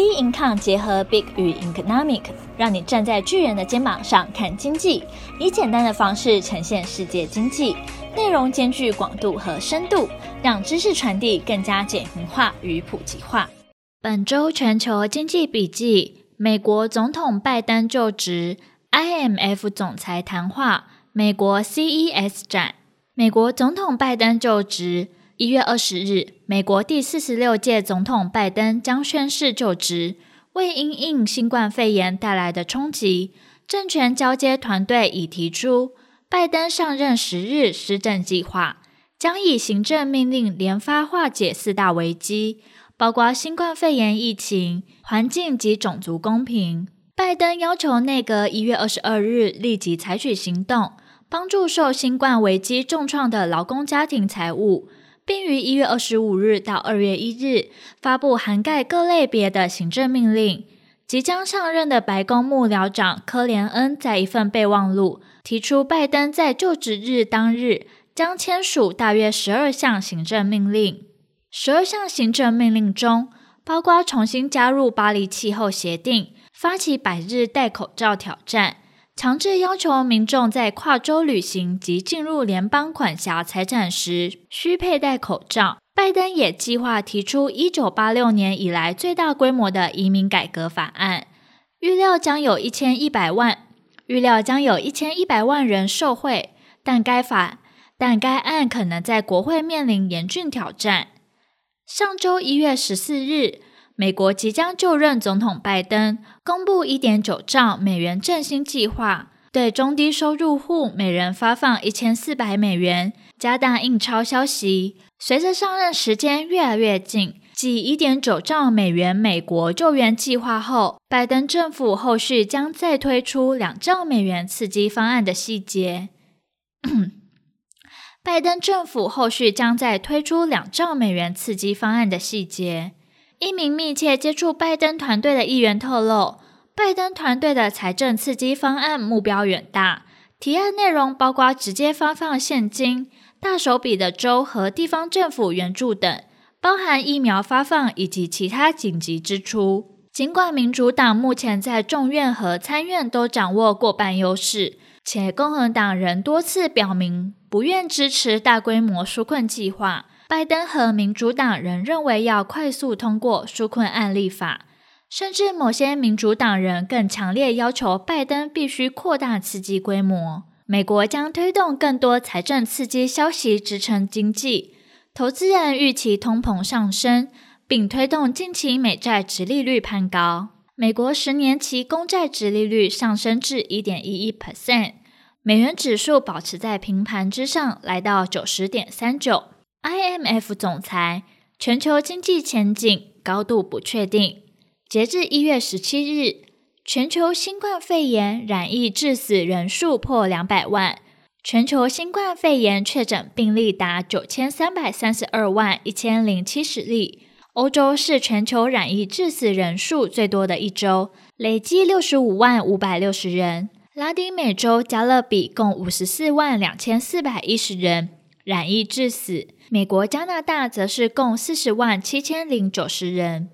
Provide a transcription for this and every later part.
B Income 结合 Big 与 Economic，让你站在巨人的肩膀上看经济，以简单的方式呈现世界经济，内容兼具广度和深度，让知识传递更加简明化与普及化。本周全球经济笔记：美国总统拜登就职，IMF 总裁谈话，美国 CES 展。美国总统拜登就职。一月二十日，美国第四十六届总统拜登将宣誓就职。为因应新冠肺炎带来的冲击，政权交接团队已提出，拜登上任十日施政计划，将以行政命令连发化解四大危机，包括新冠肺炎疫情、环境及种族公平。拜登要求内阁一月二十二日立即采取行动，帮助受新冠危机重创的劳工家庭财务。并于一月二十五日到二月一日发布涵盖各类别的行政命令。即将上任的白宫幕僚长科连恩在一份备忘录提出，拜登在就职日当日将签署大约十二项行政命令。十二项行政命令中，包括重新加入巴黎气候协定、发起百日戴口罩挑战。强制要求民众在跨州旅行及进入联邦管辖财产时需佩戴口罩。拜登也计划提出一九八六年以来最大规模的移民改革法案，预料将有一千一百万，预料将有一千一百万人受惠。但该法，但该案可能在国会面临严峻挑战。上周一月十四日。美国即将就任总统拜登公布一点九兆美元振兴计划，对中低收入户每人发放一千四百美元，加大印钞消息。随着上任时间越来越近，继一点九兆美元美国救援计划后，拜登政府后续将再推出两兆美元刺激方案的细节。拜登政府后续将再推出两兆美元刺激方案的细节。一名密切接触拜登团队的议员透露，拜登团队的财政刺激方案目标远大，提案内容包括直接发放现金、大手笔的州和地方政府援助等，包含疫苗发放以及其他紧急支出。尽管民主党目前在众院和参院都掌握过半优势，且共和党人多次表明不愿支持大规模纾困计划。拜登和民主党人认为要快速通过纾困案立法，甚至某些民主党人更强烈要求拜登必须扩大刺激规模。美国将推动更多财政刺激消息支撑经济，投资人预期通膨上升，并推动近期美债殖利率攀高。美国十年期公债殖利率上升至一点一一 percent，美元指数保持在平盘之上，来到九十点三九。IMF 总裁，全球经济前景高度不确定。截至一月十七日，全球新冠肺炎染疫致死人数破两百万，全球新冠肺炎确诊病例达九千三百三十二万一千零七十例。欧洲是全球染疫致死人数最多的一周，累计六十五万五百六十人。拉丁美洲加勒比共五十四万两千四百一十人染疫致死。美国、加拿大则是共四十万七千零九十人。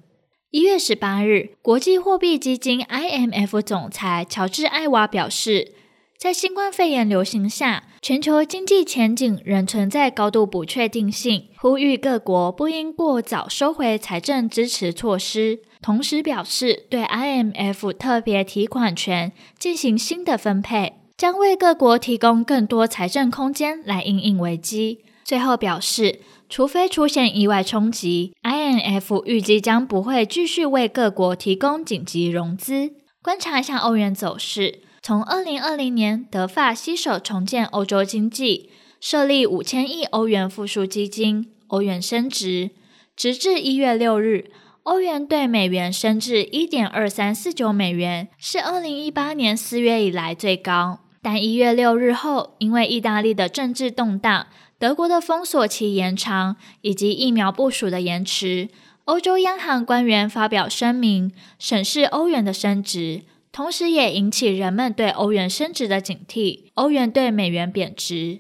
一月十八日，国际货币基金 IMF 总裁乔治·艾娃表示，在新冠肺炎流行下，全球经济前景仍存在高度不确定性，呼吁各国不应过早收回财政支持措施。同时表示，对 IMF 特别提款权进行新的分配，将为各国提供更多财政空间来应应危机。最后表示，除非出现意外冲击，IMF 预计将不会继续为各国提供紧急融资。观察一下欧元走势，从二零二零年德法携手重建欧洲经济，设立五千亿欧元复苏基金，欧元升值，直至一月六日，欧元兑美元升至一点二三四九美元，是二零一八年四月以来最高。但一月六日后，因为意大利的政治动荡，德国的封锁期延长以及疫苗部署的延迟，欧洲央行官员发表声明，审视欧元的升值，同时也引起人们对欧元升值的警惕。欧元对美元贬值。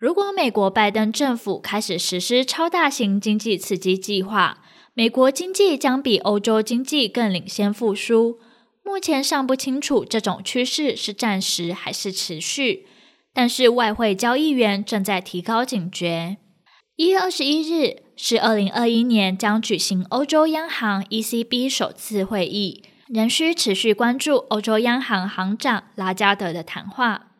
如果美国拜登政府开始实施超大型经济刺激计划，美国经济将比欧洲经济更领先复苏。目前尚不清楚这种趋势是暂时还是持续，但是外汇交易员正在提高警觉。一月二十一日是二零二一年将举行欧洲央行 ECB 首次会议。仍需持续关注欧洲央行行长拉加德的谈话。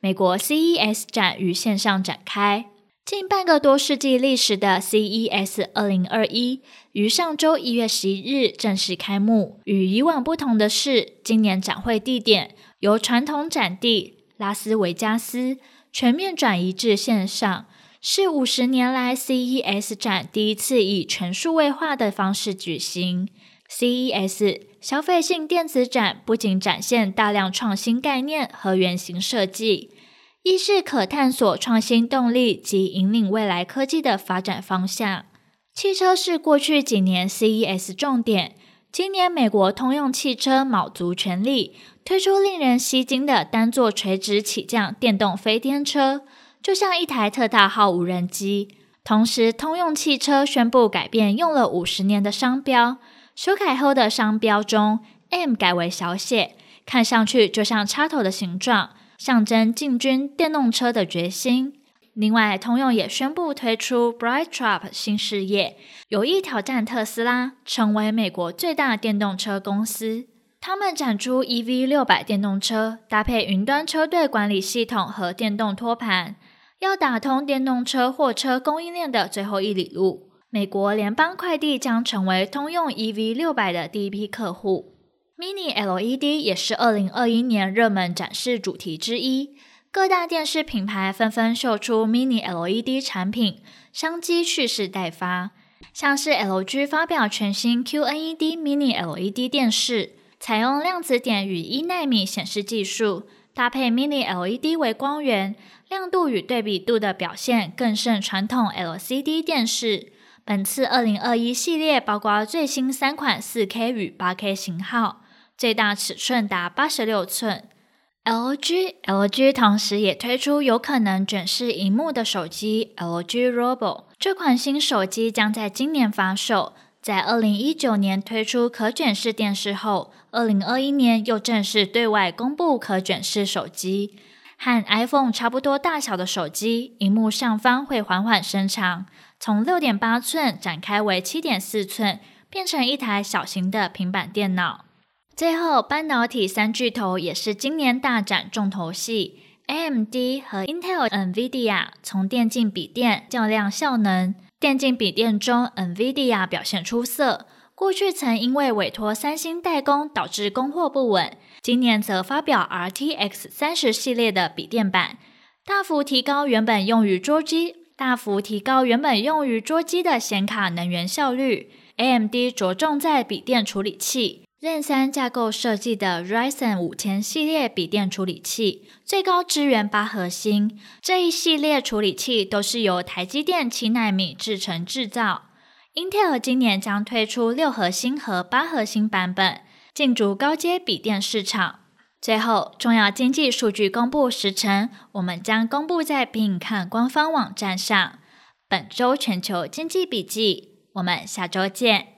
美国 CES 展于线上展开，近半个多世纪历史的 CES 二零二一于上周一月十一日正式开幕。与以往不同的是，今年展会地点由传统展地拉斯维加斯全面转移至线上，是五十年来 CES 展第一次以全数位化的方式举行。CES 消费性电子展不仅展现大量创新概念和原型设计，一是可探索创新动力及引领未来科技的发展方向。汽车是过去几年 CES 重点，今年美国通用汽车卯足全力推出令人吸睛的单座垂直起降电动飞天车，就像一台特大号无人机。同时，通用汽车宣布改变用了五十年的商标。修改后的商标中，M 改为小写，看上去就像插头的形状，象征进军电动车的决心。另外，通用也宣布推出 BrightDrop 新事业，有意挑战特斯拉，成为美国最大电动车公司。他们展出 EV600 电动车，搭配云端车队管理系统和电动托盘，要打通电动车货车供应链的最后一里路。美国联邦快递将成为通用 EV600 的第一批客户。Mini LED 也是2021年热门展示主题之一，各大电视品牌纷纷秀出 Mini LED 产品，商机蓄势待发。像是 LG 发表全新 QNED Mini LED 电视，采用量子点与一纳米显示技术，搭配 Mini LED 微光源，亮度与对比度的表现更胜传统 LCD 电视。本次二零二一系列包括最新三款四 K 与八 K 型号，最大尺寸达八十六寸。LG LG 同时也推出有可能卷式荧幕的手机 LG Robo，这款新手机将在今年发售。在二零一九年推出可卷式电视后，二零二一年又正式对外公布可卷式手机，和 iPhone 差不多大小的手机，荧幕上方会缓缓伸长。从六点八寸展开为七点四寸，变成一台小型的平板电脑。最后，半导体三巨头也是今年大展重头戏，AMD 和 Intel、NVIDIA 从电竞笔电较量效能。电竞笔电中，NVIDIA 表现出色，过去曾因为委托三星代工导致供货不稳，今年则发表 RTX 三十系列的笔电版，大幅提高原本用于桌机。大幅提高原本用于桌机的显卡能源效率。AMD 着重在笔电处理器，Zen 三架构设计的 Ryzen 五千系列笔电处理器，最高支援八核心。这一系列处理器都是由台积电七纳米制成制造。Intel 今年将推出六核心和八核心版本，进驻高阶笔电市场。最后，重要经济数据公布时程，我们将公布在比看官方网站上。本周全球经济笔记，我们下周见。